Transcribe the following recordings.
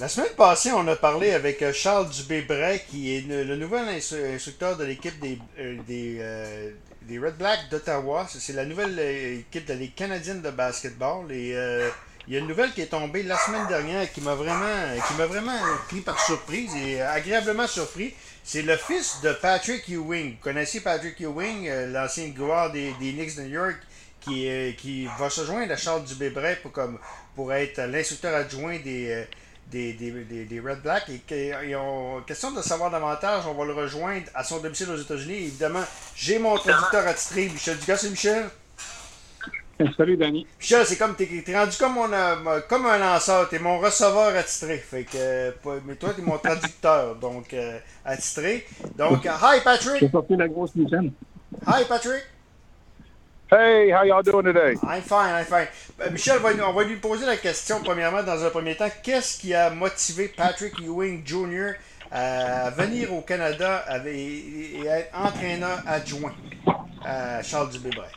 La semaine passée, on a parlé avec euh, Charles Dubé-Bray, qui est le, nouvel instructeur de l'équipe des, euh, euh, des, Red Blacks d'Ottawa. C'est la nouvelle équipe de la Ligue canadienne de basketball. Et il y a une nouvelle qui est tombée la semaine dernière qui m'a vraiment, qui m'a vraiment pris par surprise et agréablement surpris. C'est le fils de Patrick Ewing. Vous connaissez Patrick Ewing, l'ancien joueur des, des Knicks de New York, qui, qui va se joindre à Charles Dubé-Bray pour, comme, pour être l'instructeur adjoint des des, des, des, Red Blacks. Et, ont question de savoir davantage, on va le rejoindre à son domicile aux États-Unis. Évidemment, j'ai mon traducteur attitré, Michel Dugas. C'est Michel? Salut, Danny. Michel, c'est comme, t'es, es rendu comme, mon, euh, comme un lanceur. T'es mon receveur attitré. Fait que, mais toi, t'es mon traducteur, donc, euh, attitré. Donc, hi, Patrick. J'ai sorti la grosse Hi, Patrick. Hey, how y'all doing today? I'm fine, I'm fine. Euh, Michel, on va lui poser la question premièrement dans un premier temps. Qu'est-ce qui a motivé Patrick Ewing Jr. à venir au Canada et être entraîneur adjoint à Charles Dubé-Brais?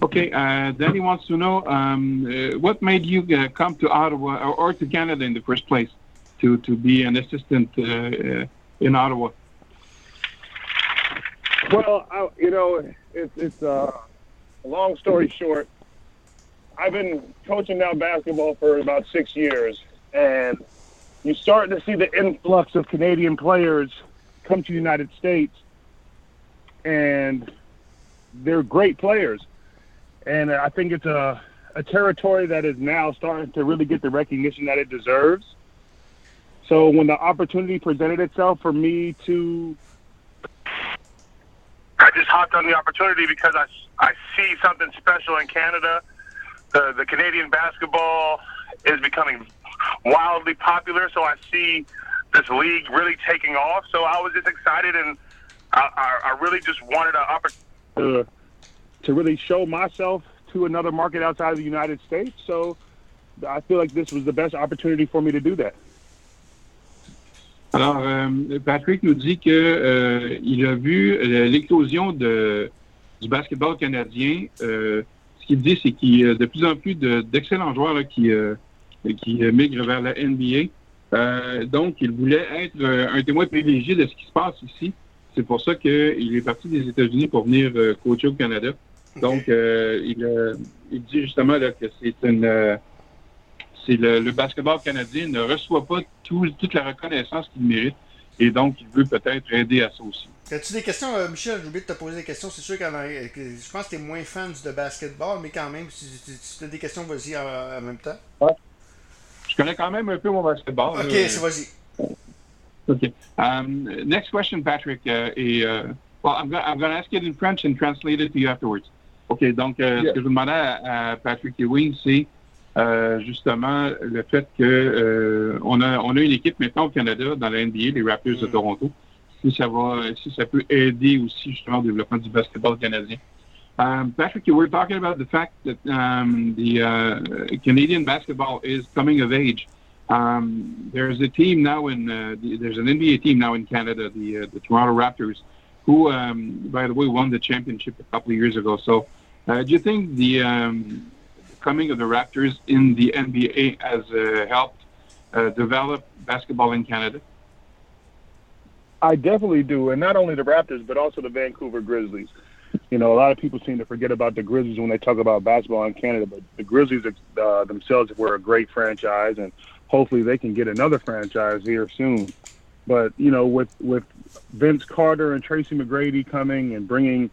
Okay, uh, Danny wants to know um, uh, what made you uh, come to Ottawa or, or, to Canada in the first place to, to be an assistant uh, uh in Ottawa? Well, I, you know, it's it's uh, long story short. I've been coaching now basketball for about six years, and you're starting to see the influx of Canadian players come to the United States, and they're great players. And I think it's a a territory that is now starting to really get the recognition that it deserves. So when the opportunity presented itself for me to just hopped on the opportunity because I, I see something special in Canada. The, the Canadian basketball is becoming wildly popular, so I see this league really taking off. So I was just excited, and I, I, I really just wanted an opportunity to really show myself to another market outside of the United States. So I feel like this was the best opportunity for me to do that. Alors, euh, Patrick nous dit qu'il euh, a vu euh, l'éclosion de, du basketball canadien. ce qu'il dit, c'est qu'il y a de plus en plus d'excellents joueurs qui, qui migrent vers la NBA. donc, il voulait être un témoin privilégié de ce qui se passe ici. C'est pour ça qu'il est parti des États-Unis pour venir coacher au Canada. Donc, il, il, dit justement là, que c'est une c'est le, le, basketball canadien ne reçoit pas tout, toute la reconnaissance qu'il mérite. Et donc, il veut peut-être aider à ça aussi. As-tu des questions, euh, Michel? J'ai oublié de te poser des questions. C'est sûr que je pense que tu es moins fan de basketball, mais quand même, si, tu as des questions, vas-y en, même temps. Ouais. Je connais quand même un peu mon basketball. OK, c'est vas-y. OK. Um, next question, Patrick. Uh, est, uh, well, I'm going to ask it in French and translate it to you afterwards. OK, donc, uh, yeah. ce que je demandais à, à Patrick Ewing, c'est euh, justement le fait que euh, on a on a une équipe maintenant au Canada dans la NBA, les Raptors de mm. Toronto. Si ça va, si ça peut aider aussi justement au développement du basketball canadien. Um, Patrick, you were talking about the fact that um, the uh, Canadian basketball is coming of age. Um, there's a team now in uh, the, there's an NBA team now in Canada, the uh, the Toronto Raptors, who, um, by the way, won the championship a couple of years ago. So, uh, do you think the um, coming of the Raptors in the NBA has uh, helped uh, develop basketball in Canada? I definitely do, and not only the Raptors, but also the Vancouver Grizzlies. You know, a lot of people seem to forget about the Grizzlies when they talk about basketball in Canada, but the Grizzlies uh, themselves were a great franchise, and hopefully they can get another franchise here soon. But you know, with with Vince Carter and Tracy McGrady coming and bringing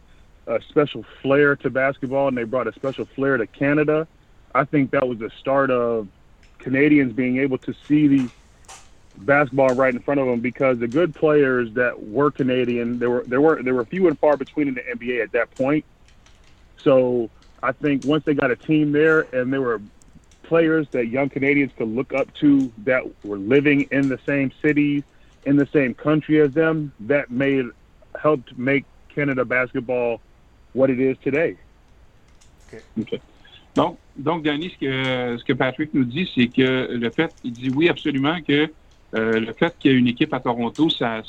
a special flair to basketball, and they brought a special flair to Canada. I think that was the start of Canadians being able to see the basketball right in front of them because the good players that were Canadian, there were there were there were few and far between in the NBA at that point. So I think once they got a team there and there were players that young Canadians could look up to that were living in the same cities, in the same country as them, that made helped make Canada basketball what it is today. Okay. okay. Donc, donc Danny, ce que, ce que Patrick nous dit, c'est que le fait, il dit oui, absolument, que euh, le fait qu'il y ait une équipe à Toronto, ça,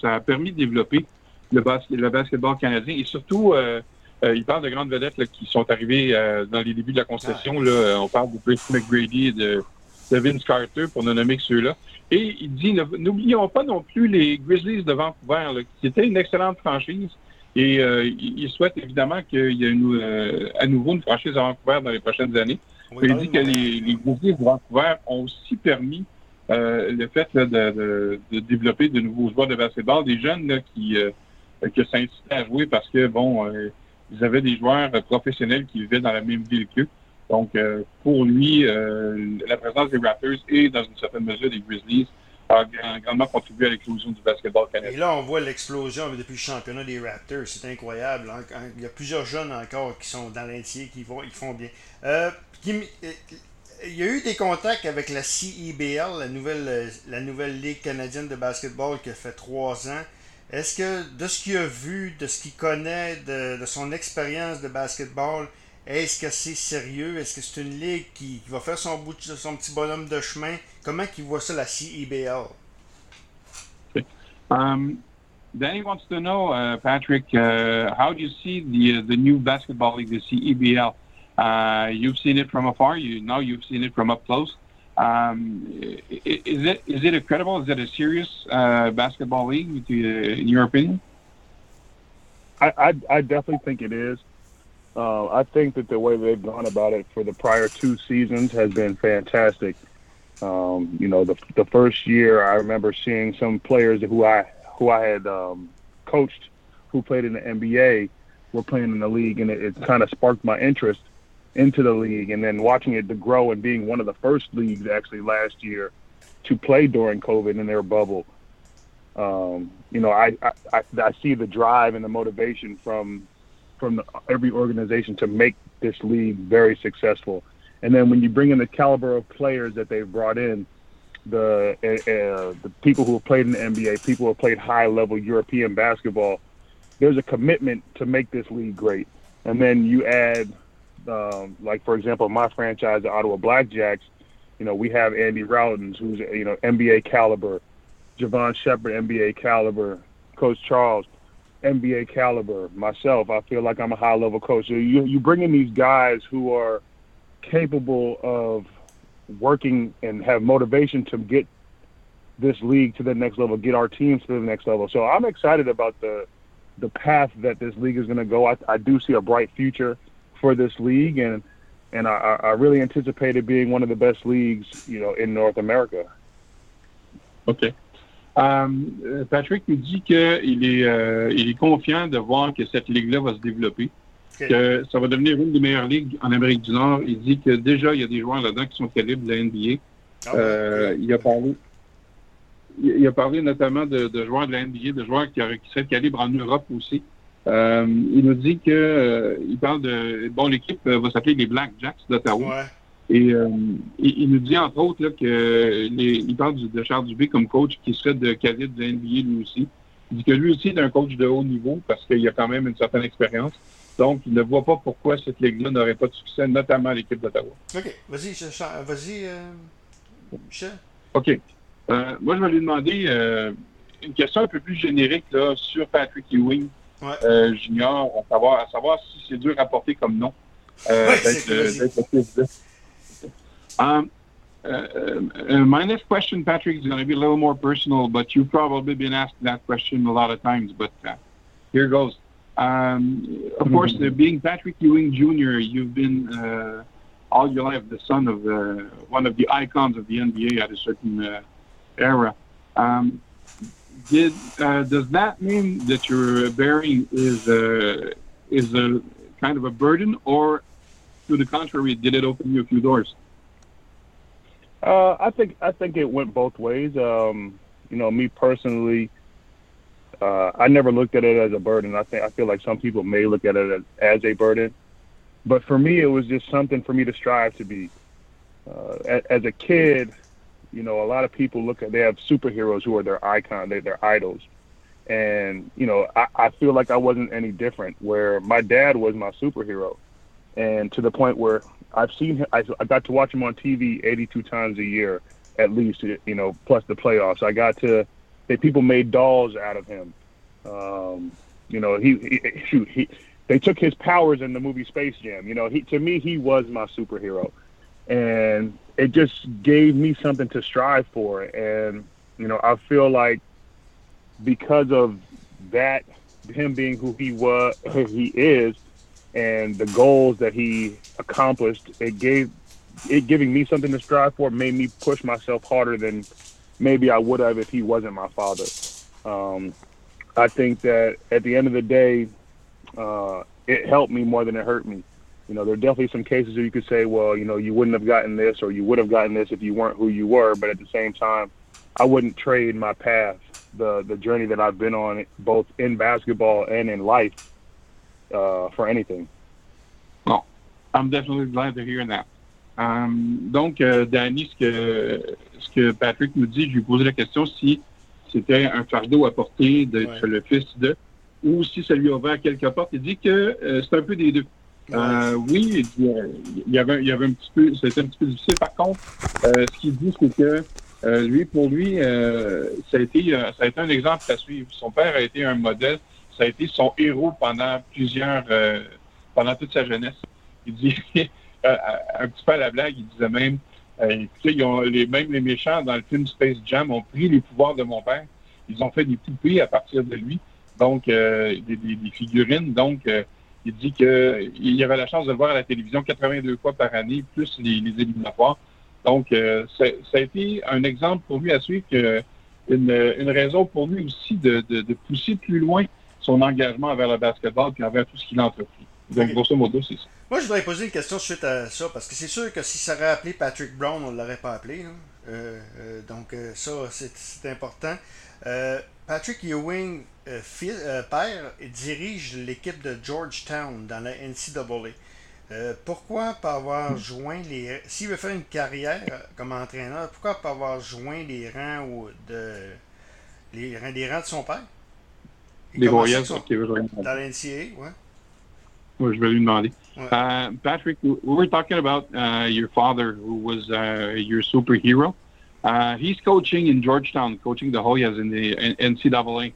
ça a permis de développer le, le basketball canadien et surtout, euh, euh, il parle de grandes vedettes qui sont arrivées dans les débuts de la concession. Là, on parle de Chris McGrady et de de Vince Carter, pour ne nommer que ceux-là. Et il dit, n'oublions pas non plus les Grizzlies de Vancouver, qui étaient une excellente franchise. Et euh, il souhaite évidemment qu'il y ait une, euh, à nouveau une franchise à Vancouver dans les prochaines années. Il dit que les, les Grizzlies de Vancouver ont aussi permis euh, le fait de, de, de, développer de nouveaux joueurs de basketball, des jeunes là, qui, euh, qui s'incitaient à jouer parce que, bon, euh, ils avaient des joueurs professionnels qui vivaient dans la même ville qu'eux. Donc, euh, pour lui, la présence des Raptors et, dans une certaine mesure, des Grizzlies grandement contribué à l'éclosion du basketball canadien. Et là, on voit l'explosion depuis le championnat des Raptors. C'est incroyable. Il y a plusieurs jeunes encore qui sont dans l'entier, qui, qui font bien. Euh, il y a eu des contacts avec la CEBL, la nouvelle, la nouvelle Ligue canadienne de basketball qui a fait trois ans. Est-ce que, de ce qu'il a vu, de ce qu'il connaît, de, son expérience de basketball, est-ce que c'est sérieux? Est-ce que c'est une ligue qui, qui, va faire son, bout, son petit bonhomme de chemin? Comment il voit ça, la CEBL? Um, Danny wants to know, uh, Patrick, uh, how do you see the, uh, the new basketball league, the CEBL? Uh, you've seen it from afar. You now you've seen it from up close. Um, is it is it a credible? Is it a serious uh, basketball league, in your opinion? I, I, I definitely think it is. Uh, I think that the way they've gone about it for the prior two seasons has been fantastic. Um, you know, the the first year I remember seeing some players who I who I had um, coached who played in the NBA were playing in the league, and it, it kind of sparked my interest into the league and then watching it to grow and being one of the first leagues actually last year to play during COVID in their bubble. Um, you know, I, I, I see the drive and the motivation from from every organization to make this league very successful. And then when you bring in the caliber of players that they've brought in, the uh, the people who have played in the NBA, people who have played high level European basketball, there's a commitment to make this league great. And then you add um, like for example, my franchise, the Ottawa Blackjacks, you know, we have Andy Rautins, who's you know NBA caliber, Javon Shepard, NBA caliber, Coach Charles, NBA caliber. Myself, I feel like I'm a high level coach. So you you bring in these guys who are capable of working and have motivation to get this league to the next level, get our teams to the next level. So I'm excited about the the path that this league is going to go. I, I do see a bright future for this league, and and I, I really anticipate it being one of the best leagues, you know, in North America. OK. Um, Patrick nous dit qu'il est, euh, il est confiant de voir que cette ligue-là va se développer, okay. que ça va devenir une des meilleures ligues en Amérique du Nord. Il dit que déjà, il y a des joueurs là-dedans qui sont calibres de la NBA. Ah euh, il, a parlé, il a parlé notamment de, de, joueurs de la NBA, de joueurs qui, qui seraient calibres en Europe aussi. Euh, il nous dit que euh, il parle de bon l'équipe va s'appeler les Black Jacks d'Ottawa. Ouais. Et euh, il, il, nous dit entre autres là, que les, il parle de Charles Dubé comme coach qui serait de calibre de NBA lui aussi. Il dit que lui aussi est un coach de haut niveau parce qu'il a quand même une certaine expérience. Donc, il ne voit pas pourquoi cette ligue-là n'aurait pas de succès, notamment l'équipe d'Ottawa. OK. Vas-y, vas-y, euh, Michel. OK. Euh, moi, je vais lui demander euh, une question un peu plus générique là, sur Patrick Ewing ouais. junior, à savoir, à savoir si c'est dur à porter comme nom. Ouais, d'être um, uh, uh, my next question, Patrick, is going to be a little more personal, but you've probably been asked that question a lot of times, but uh, here goes. Um, of course, uh, being Patrick Ewing Jr., you've been uh, all your life the son of uh, one of the icons of the NBA at a certain uh, era. Um, did uh, does that mean that your bearing is a is a kind of a burden, or to the contrary, did it open you a few doors? Uh, I think I think it went both ways. Um, you know, me personally, uh, I never looked at it as a burden. I think I feel like some people may look at it as, as a burden, but for me, it was just something for me to strive to be. Uh, as, as a kid, you know, a lot of people look at they have superheroes who are their icon, they, their idols, and you know, I, I feel like I wasn't any different. Where my dad was my superhero, and to the point where I've seen him, I, I got to watch him on TV 82 times a year at least, you know, plus the playoffs. I got to, they, people made dolls out of him. Um, you know, he, he shoot, he, they took his powers in the movie Space Jam. You know, he to me he was my superhero, and it just gave me something to strive for. And, you know, I feel like because of that, him being who he was, who he is, and the goals that he accomplished, it gave it giving me something to strive for made me push myself harder than maybe I would have if he wasn't my father. Um, I think that at the end of the day, uh, it helped me more than it hurt me. You know, there are definitely some cases where you could say, well, you know, you wouldn't have gotten this or you would have gotten this if you weren't who you were. But at the same time, I wouldn't trade my path, the the journey that I've been on, both in basketball and in life, uh, for anything. Well, I'm definitely glad to hear that. Um, donc, euh, Danny, ce que, ce que Patrick nous dit, je lui ai posé la question si c'était un fardeau à porter d'être ouais. le fils de, ou si ça lui a ouvert quelque portes. Il dit que euh, c'est un peu des deux. Euh, oui, il y avait, il y avait un petit peu, c'était un petit peu difficile. Par contre, euh, ce qu'il dit, c'est que euh, lui, pour lui, euh, ça a été, ça a été un exemple à suivre. Son père a été un modèle. Ça a été son héros pendant plusieurs, pendant toute sa jeunesse. Il dit, un petit peu à la blague, il disait même, écoutez, ils ont, les, même les méchants dans le film Space Jam ont pris les pouvoirs de mon père. Ils ont fait des poupées à partir de lui, donc des, des, des, figurines. Donc il dit qu'il avait la chance de le voir à la télévision 82 fois par année, plus les, éliminatoires. Donc, euh, ça a été un exemple pour lui à suivre, une, raison pour lui aussi de, de, de, pousser plus loin son engagement envers le basketball et envers tout ce qu'il a entrepris. Donc, grosso modo, c'est ça. Moi, je voudrais poser une question suite à ça, parce que c'est sûr que si ça aurait appelé Patrick Brown, on ne l'aurait pas appelé. Euh, euh, donc, euh, ça, c'est important. Euh, Patrick Ewing, fils, père, dirige l'équipe de Georgetown dans la NCAA. Pourquoi pas avoir joint les. S'il veut faire une carrière comme entraîneur, pourquoi pas avoir joint les rangs de. Les rangs, les rangs de son père? Les veut joindre. Dans la NCAA, ouais. Oui, je vais lui demander. Ouais. Uh, Patrick, we were talking about uh, your father, who was uh, your superhero. Uh, he's coaching in Georgetown, coaching the Hoyas in the NCAA.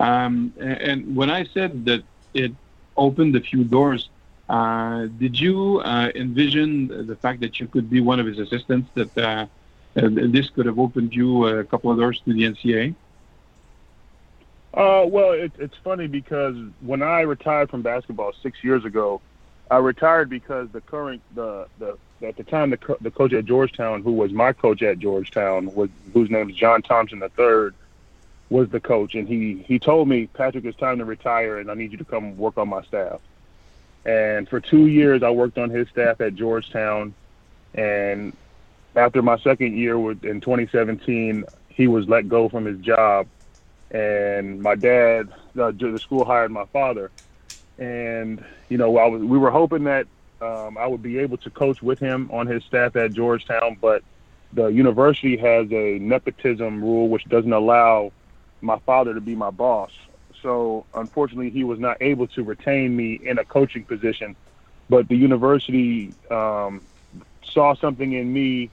Um, and when I said that it opened a few doors, uh, did you uh, envision the fact that you could be one of his assistants? That uh, this could have opened you a couple of doors to the NCAA? Uh, well, it, it's funny because when I retired from basketball six years ago, I retired because the current the the at the time the the coach at Georgetown, who was my coach at Georgetown, was whose name is John Thompson III, was the coach, and he he told me Patrick, it's time to retire, and I need you to come work on my staff. And for two years, I worked on his staff at Georgetown, and after my second year in 2017, he was let go from his job, and my dad, the, the school hired my father, and you know, I was we were hoping that um, I would be able to coach with him on his staff at Georgetown, but the university has a nepotism rule which doesn't allow my father to be my boss. So unfortunately, he was not able to retain me in a coaching position. But the university um, saw something in me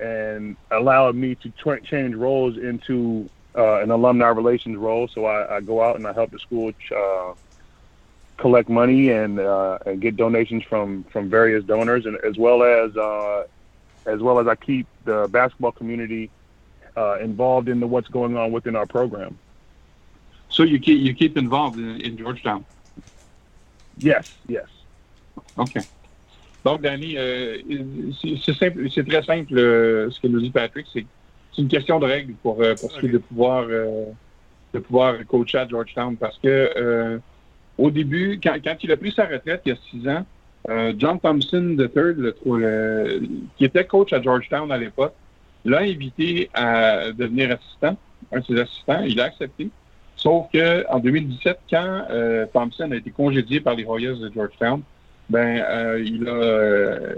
and allowed me to tra- change roles into uh, an alumni relations role. So I, I, go out and I help the school uh, collect money and, uh, and get donations from from various donors, and as well as uh, as well as I keep the basketball community uh, involved in the, what's going on within our program. So you keep you keep involved in, in Georgetown. Yes, yes. OK. Donc, Danny, euh, c'est simple, c'est très simple euh, ce que nous dit Patrick. C'est une question de règle pour, euh, pour ce qui est de pouvoir, euh, de pouvoir coacher à Georgetown parce que euh, au début, quand, quand, il a pris sa retraite il y a six ans, euh, John Thompson III, le, qui était coach à Georgetown à l'époque, l'a invité à devenir assistant, un de ses assistants. Il a accepté. Sauf qu'en 2017, quand euh, Thompson a été congédié par les Royals de Georgetown, ben il a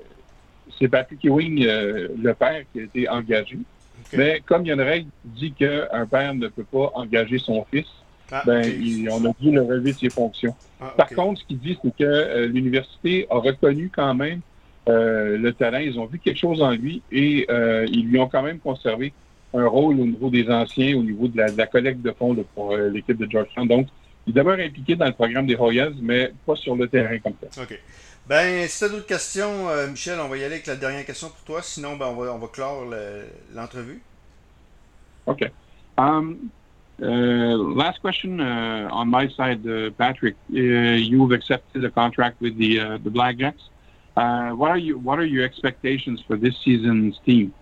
c'est Patrick Ewing, le père, qui a été engagé. Okay. Mais comme il y a une règle qui dit qu'un père ne peut pas engager son fils, ah, ben, okay. il, on a dû le relever de ses fonctions. Ah, okay. Par contre, ce qu'il dit, c'est que euh, l'université a reconnu quand même euh, le talent. Ils ont vu quelque chose en lui et euh, ils lui ont quand même conservé un rôle au niveau des anciens, au niveau de la, de la collecte de fonds pour l'équipe de Georgetown. Donc, il demeure impliqué dans le programme des Royals, mais pas sur le terrain comme ça. OK. Ben, si tu as d'autres questions, euh, Michel, on va y aller avec la dernière question pour toi. Sinon, ben, on, va, on va clore l'entrevue. OK. Um, uh, last question uh, on my side, uh, Patrick. you've accepted a contract with the, the Blackjacks. what, are you, what are your expectations for this season's team?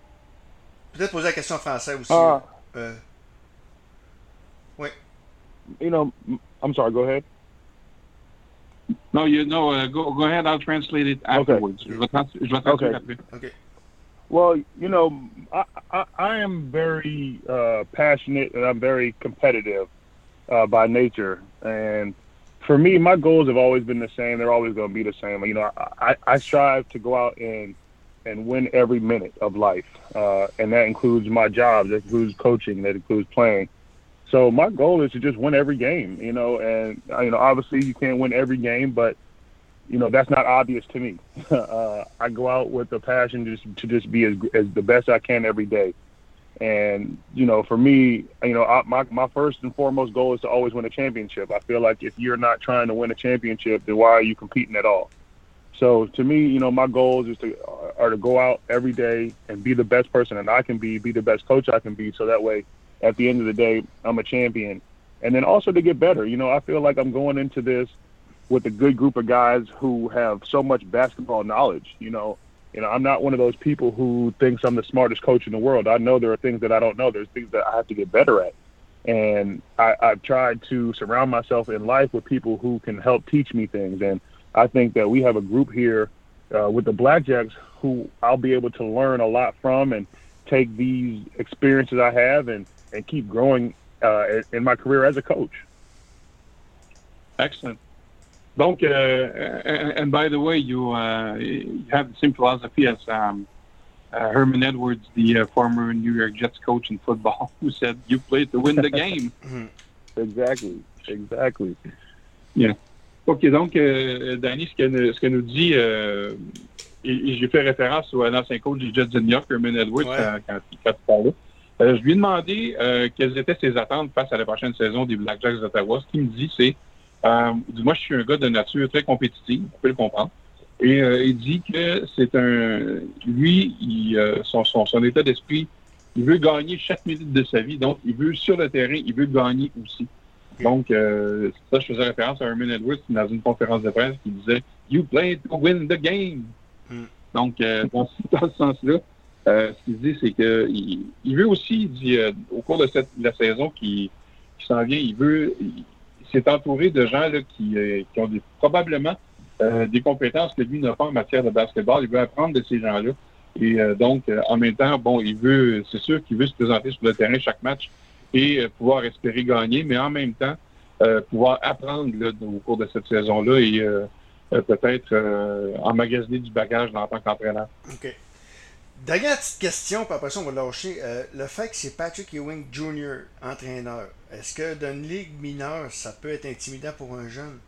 Peut-être poser la question en français aussi. Ah. Euh, oui. You know, I'm sorry, go ahead. No, you no. Uh, go go ahead. I'll translate it afterwards. Okay. okay. okay. Well, you know, I, I, I am very uh, passionate and I'm very competitive uh, by nature. And for me, my goals have always been the same. They're always going to be the same. You know, I, I strive to go out and and win every minute of life, uh, and that includes my job. That includes coaching. That includes playing. So my goal is to just win every game, you know, and uh, you know, obviously you can't win every game, but you know that's not obvious to me. uh, I go out with a passion just to just be as as the best I can every day, and you know, for me, you know, I, my my first and foremost goal is to always win a championship. I feel like if you're not trying to win a championship, then why are you competing at all? So to me, you know, my goals is to are to go out every day and be the best person that I can be, be the best coach I can be, so that way at the end of the day, I'm a champion. And then also to get better. You know, I feel like I'm going into this with a good group of guys who have so much basketball knowledge. You know, you know, I'm not one of those people who thinks I'm the smartest coach in the world. I know there are things that I don't know. There's things that I have to get better at. And I, I've tried to surround myself in life with people who can help teach me things. And I think that we have a group here uh, with the Blackjacks who I'll be able to learn a lot from and take these experiences I have and and keep growing uh, in my career as a coach. Excellent. Donc, uh, and by the way, you, uh, you have the same philosophy as um, uh, Herman Edwards, the uh, former New York Jets coach in football, who said, "You play to win the game." exactly. Exactly. Yeah. OK, donc, euh, Danny, ce que, ce que nous dit, euh, et, et j'ai fait référence à l'ancien coach du Jets de New York, Herman Edwards, ouais. quand, quand, quand il parlait. Euh, je lui ai demandé euh, quelles étaient ses attentes face à la prochaine saison des Blackjacks d'Ottawa. Ce qu'il me dit, c'est euh, moi, je suis un gars de nature très compétitive, vous pouvez le comprendre. Et euh, il dit que c'est un. Lui, il, euh, son, son, son, état d'esprit, il veut gagner chaque minute de sa vie. Donc, il veut, sur le terrain, il veut gagner aussi. Donc, euh, ça, je faisais référence à Herman Edwards dans une conférence de presse qui disait You play to win the game. Mm. Donc, dans, dans ce sens-là, euh, ce qu'il dit, c'est qu'il il veut aussi, il dit, euh, au cours de, cette, la saison qui, qui s'en vient, il veut, il, s'est entouré de gens là, qui, euh, qui ont des, probablement euh, des compétences que lui n'a pas en matière de basketball. Il veut apprendre de ces gens-là. Et euh, donc, en même temps, bon, il veut, c'est sûr qu'il veut se présenter sur le terrain chaque match et pouvoir espérer gagner, mais en même temps, pouvoir apprendre là, au cours de cette saison-là et peut-être emmagasiner du bagage en tant qu'entraîneur. Dernière petite question, puis après ça, on va lâcher. Euh, le fait que c'est Patrick Ewing Jr., entraîneur, est-ce que dans une ligue mineure, ça peut être intimidant pour un jeune?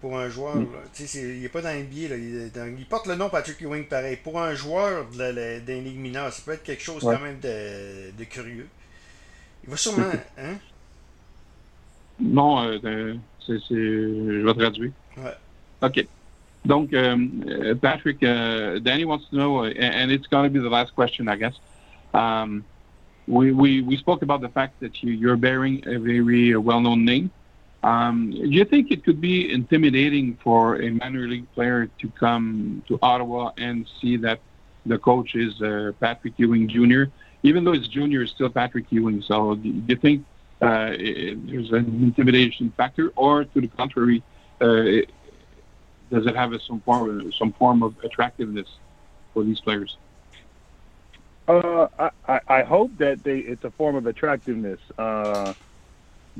Pour un joueur, mm. il n'est pas dans NBA, là, il, porte le nom Patrick Ewing pareil. Pour un joueur d'une ligue mineure, ça peut être quelque chose quand même de, de, curieux. Il va sûrement. Hein? Non, euh, je vais traduire. Ouais. OK. Donc, um, uh, Patrick, uh, Danny wants to know, uh, and it's going to be the last question, I guess. Um, we, we, we spoke about the fact that you, you're bearing a very well-known name. Um, do you think it could be intimidating for a minor league player to come to Ottawa and see that the coach is uh, Patrick Ewing Jr., even though it's junior, it's still Patrick Ewing. So do you think uh, there's an intimidation factor, or to the contrary, uh, does it have some form some form of attractiveness for these players? Uh, I, I hope that they it's a form of attractiveness. Uh,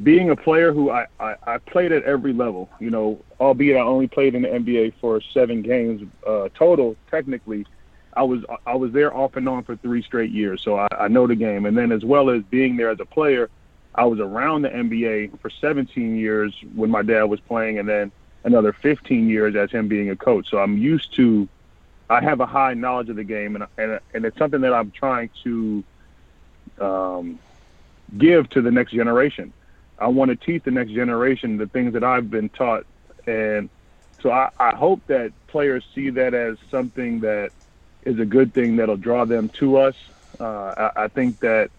being a player who I, I, I, played at every level, you know, albeit I only played in the NBA for seven games uh, total. Technically, I was I was there off and on for three straight years, so I, I know the game. And then as well as being there as a player, I was around the NBA for 17 years when my dad was playing, and then another 15 years as him being a coach. So I'm used to, I have a high knowledge of the game, and and, and it's something that I'm trying to um, give to the next generation. I want to teach the next generation the things that I've been taught, and so I, I hope that players see that as something that is a good thing that'll draw them to us. Uh, I, I think that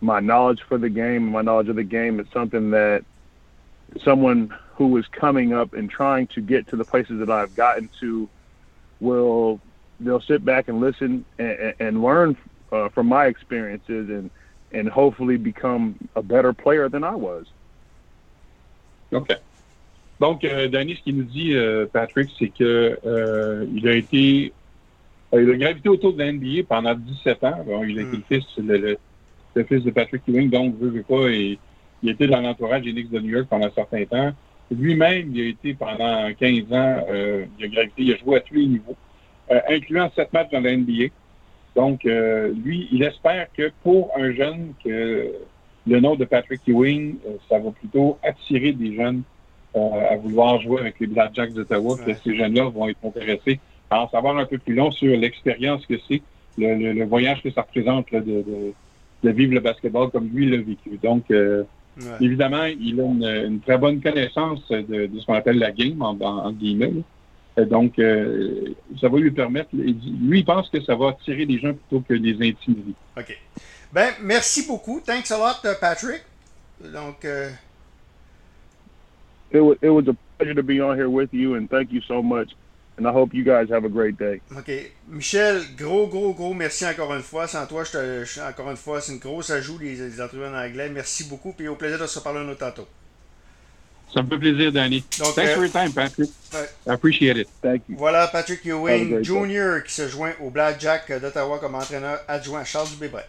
my knowledge for the game, my knowledge of the game, is something that someone who is coming up and trying to get to the places that I've gotten to will they'll sit back and listen and, and learn uh, from my experiences and and hopefully become a better player than I was. OK. Donc, euh, Danny, ce qu'il nous dit, euh, Patrick, c'est que euh, il a été euh, il a gravité autour de la NBA pendant 17 ans. Bon, il a été mm. le fils, le, le, le, fils de Patrick Ewing, donc veut, veut pas, et il était dans l'entourage des Knicks de New York pendant un certain temps. Lui-même, il a été pendant 15 ans, euh, il a gravité, il a joué à tous les niveaux, euh, incluant 7 matchs dans la NBA. Donc, euh, lui, il espère que pour un jeune, que le nom de Patrick Ewing, euh, ça va plutôt attirer des jeunes euh, à vouloir jouer avec les Blackjacks d'Ottawa, ouais. que ces jeunes-là vont être intéressés à en savoir un peu plus long sur l'expérience que c'est, le, le, le, voyage que ça représente là, de, de, de, vivre le basketball comme lui l'a vécu. Donc, euh, Ouais. Évidemment, il a une, une, très bonne connaissance de, de ce qu'on appelle la game, en, en, en guillemets. Donc, euh, ça va lui permettre, lui, il pense que ça va attirer des gens plutôt que des intimider. OK. Ben, merci beaucoup. Thanks a lot, uh, Patrick. Donc, uh... it, was, it was a pleasure to be on here with you, and thank you so much. And I hope you guys have a great day. OK. Michel, gros, gros, gros merci encore une fois. Sans toi, je te, je, encore une fois, c'est une grosse ajout les, les entrevues en anglais. Merci beaucoup. Puis au plaisir de se parler un autre tantôt. Ça me fait plaisir, Danny. Donc, Thanks euh, for your time, Patrick. Ouais. I appreciate it. Thank you. Voilà Patrick Ewing Jr. qui se joint au Blackjack d'Ottawa comme entraîneur adjoint Charles Dubébret.